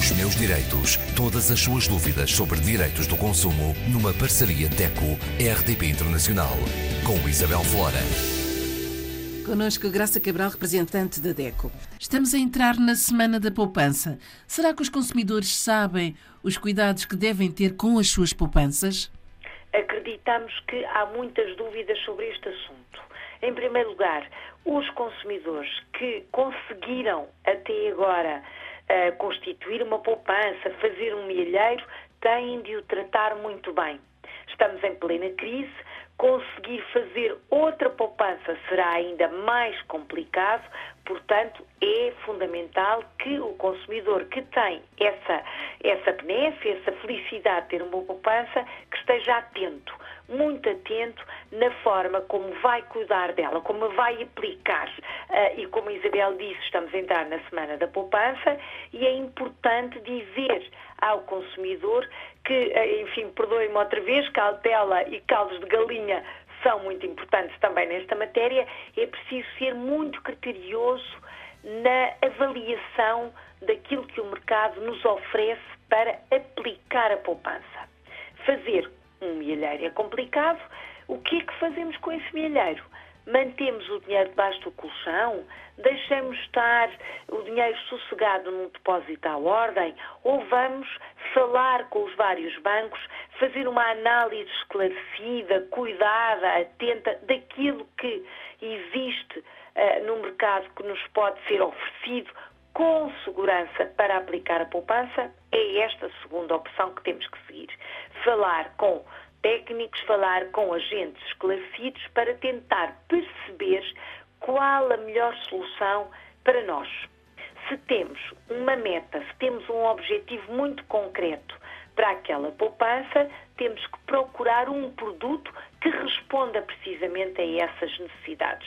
Os meus direitos. Todas as suas dúvidas sobre direitos do consumo numa parceria DECO-RDP Internacional. Com Isabel Flora. Conosco Graça Cabral, representante da DECO. Estamos a entrar na Semana da Poupança. Será que os consumidores sabem os cuidados que devem ter com as suas poupanças? Acreditamos que há muitas dúvidas sobre este assunto. Em primeiro lugar, os consumidores que conseguiram até agora uh, constituir uma poupança, fazer um milheiro, têm de o tratar muito bem. Estamos em plena crise, conseguir fazer outra poupança será ainda mais complicado, portanto, é fundamental que o consumidor que tem essa, essa benéfica, essa felicidade de ter uma poupança, que esteja atento, muito atento na forma como vai cuidar dela, como vai aplicar. Uh, e como a Isabel disse, estamos a entrar na Semana da Poupança e é importante dizer ao consumidor que, uh, enfim, perdoe-me outra vez, cautela e caldos de galinha são muito importantes também nesta matéria, é preciso ser muito criterioso na avaliação daquilo que o mercado nos oferece para aplicar a poupança. Fazer um milheiro é complicado. O que é que fazemos com esse milheiro? Mantemos o dinheiro debaixo do colchão? Deixamos estar o dinheiro sossegado num depósito à ordem? Ou vamos falar com os vários bancos, fazer uma análise esclarecida, cuidada, atenta daquilo que existe uh, no mercado que nos pode ser oferecido com segurança para aplicar a poupança? É esta segunda opção que temos que seguir. Falar com técnicos, falar com agentes esclarecidos para tentar perceber qual a melhor solução para nós. Se temos uma meta, se temos um objetivo muito concreto para aquela poupança, temos que procurar um produto que responda precisamente a essas necessidades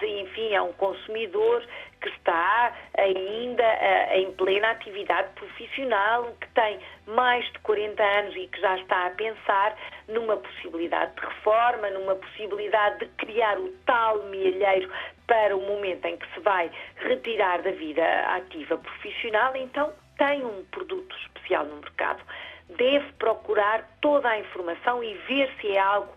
se, enfim, é um consumidor que está ainda uh, em plena atividade profissional, que tem mais de 40 anos e que já está a pensar numa possibilidade de reforma, numa possibilidade de criar o tal milheiro para o momento em que se vai retirar da vida ativa profissional, então tem um produto especial no mercado. Deve procurar toda a informação e ver se é algo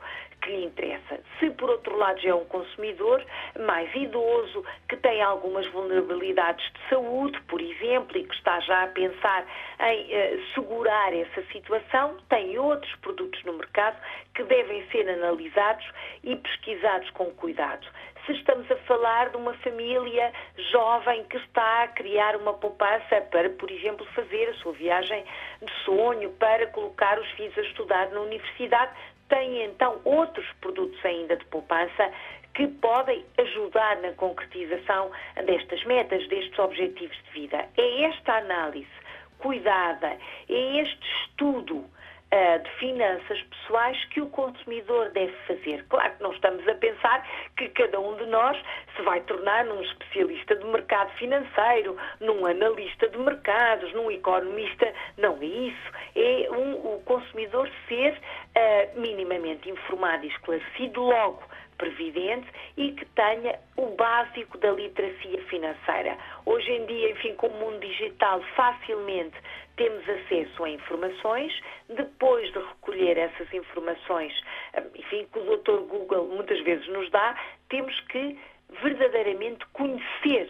que lhe interessa. Se, por outro lado, já é um consumidor mais idoso, que tem algumas vulnerabilidades de saúde, por exemplo, e que está já a pensar em uh, segurar essa situação, tem outros produtos no mercado que devem ser analisados e pesquisados com cuidado se estamos a falar de uma família jovem que está a criar uma poupança para, por exemplo, fazer a sua viagem de sonho, para colocar os filhos a estudar na universidade, tem então outros produtos ainda de poupança que podem ajudar na concretização destas metas, destes objetivos de vida. É esta análise cuidada, é este estudo uh, de finanças pessoais que o consumidor deve fazer. Claro que não estamos a pensar que cada um de nós se vai tornar num especialista de mercado financeiro, num analista de mercados, num economista. Não é isso. É um, o consumidor ser uh, minimamente informado e esclarecido logo previdente e que tenha o básico da literacia financeira. Hoje em dia, enfim, com o mundo digital, facilmente temos acesso a informações, depois de recolher essas informações, enfim, que o Dr. Google muitas vezes nos dá, temos que verdadeiramente conhecer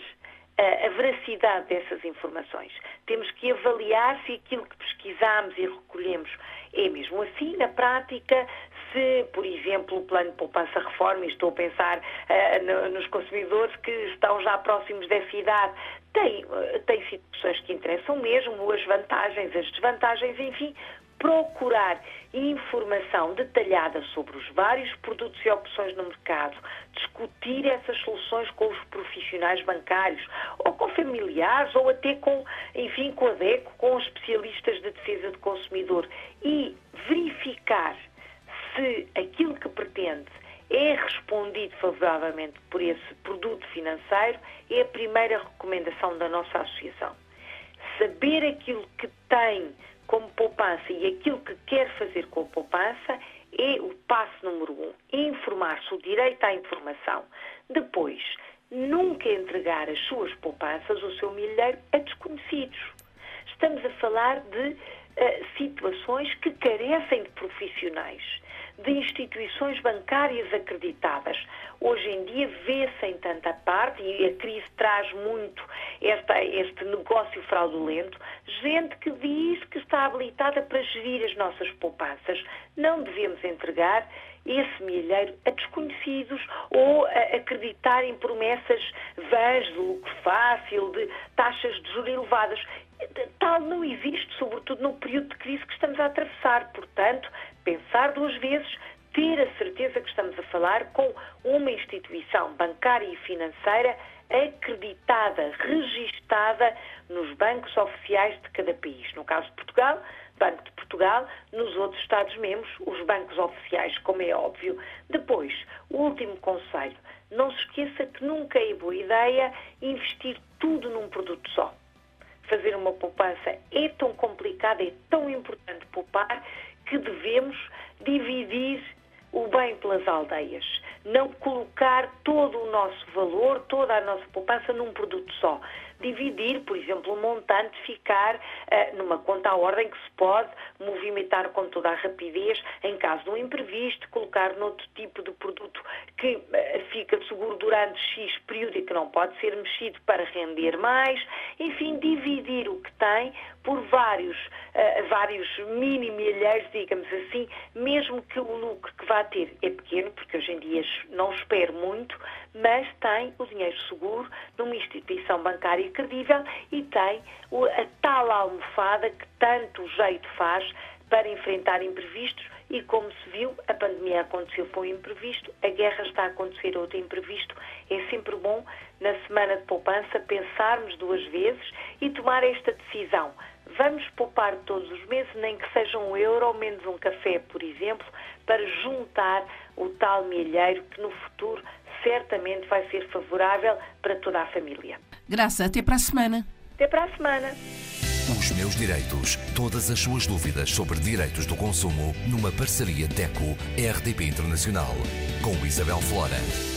a, veracidade dessas informações. Temos que avaliar se aquilo que pesquisamos e recolhemos é mesmo assim, na prática, se, por exemplo, o plano de poupança-reforma, e estou a pensar uh, no, nos consumidores que estão já próximos dessa idade, tem, uh, tem situações que interessam mesmo, as vantagens, as desvantagens, enfim, procurar informação detalhada sobre os vários produtos e opções no mercado, discutir essas soluções com os profissionais bancários ou com familiares ou até com, enfim, com a DECO, com especialistas de defesa do consumidor e verificar se aquilo que pretende é respondido favoravelmente por esse produto financeiro, é a primeira recomendação da nossa associação. Saber aquilo que tem como poupança e aquilo que quer fazer com a poupança é o passo número um. Informar-se o direito à informação. Depois, nunca entregar as suas poupanças, o seu milheiro, a desconhecidos. Estamos a falar de uh, situações que carecem de profissionais de instituições bancárias acreditadas. Hoje em dia vê-se em tanta parte, e a crise traz muito esta, este negócio fraudulento, gente que diz que está habilitada para gerir as nossas poupanças. Não devemos entregar esse milheiro a desconhecidos ou a acreditar em promessas vãs de lucro fácil, de taxas de juros elevadas. Tal não existe, sobretudo no período de crise que estamos a atravessar. Portanto, pensar duas vezes, ter a certeza que estamos a falar com uma instituição bancária e financeira acreditada, registada nos bancos oficiais de cada país. No caso de Portugal, Banco de Portugal, nos outros Estados-membros, os bancos oficiais, como é óbvio. Depois, o último conselho, não se esqueça que nunca é boa ideia investir tudo num produto só. Fazer uma poupança é tão complicado, é tão importante poupar, que devemos dividir o bem pelas aldeias. Não colocar todo o nosso valor, toda a nossa poupança num produto só dividir, por exemplo, o montante ficar uh, numa conta à ordem que se pode movimentar com toda a rapidez em caso de um imprevisto, colocar noutro tipo de produto que uh, fica seguro durante X período e que não pode ser mexido para render mais, enfim, dividir o que tem por vários, uh, vários mini milheiros, digamos assim, mesmo que o lucro que vá ter é pequeno, porque hoje em dia não espero muito, mas tem o dinheiro seguro numa instituição bancária credível e tem a tal almofada que tanto jeito faz para enfrentar imprevistos e como se viu, a pandemia aconteceu por um imprevisto, a guerra está a acontecer outro imprevisto. É sempre bom, na semana de poupança, pensarmos duas vezes e tomar esta decisão. Vamos poupar todos os meses, nem que seja um euro ou menos um café, por exemplo, para juntar o tal milheiro que no futuro certamente vai ser favorável para toda a família. Graça, até para a semana. Até para a semana. Os meus direitos. Todas as suas dúvidas sobre direitos do consumo numa parceria DECO-RDP Internacional com Isabel Flora.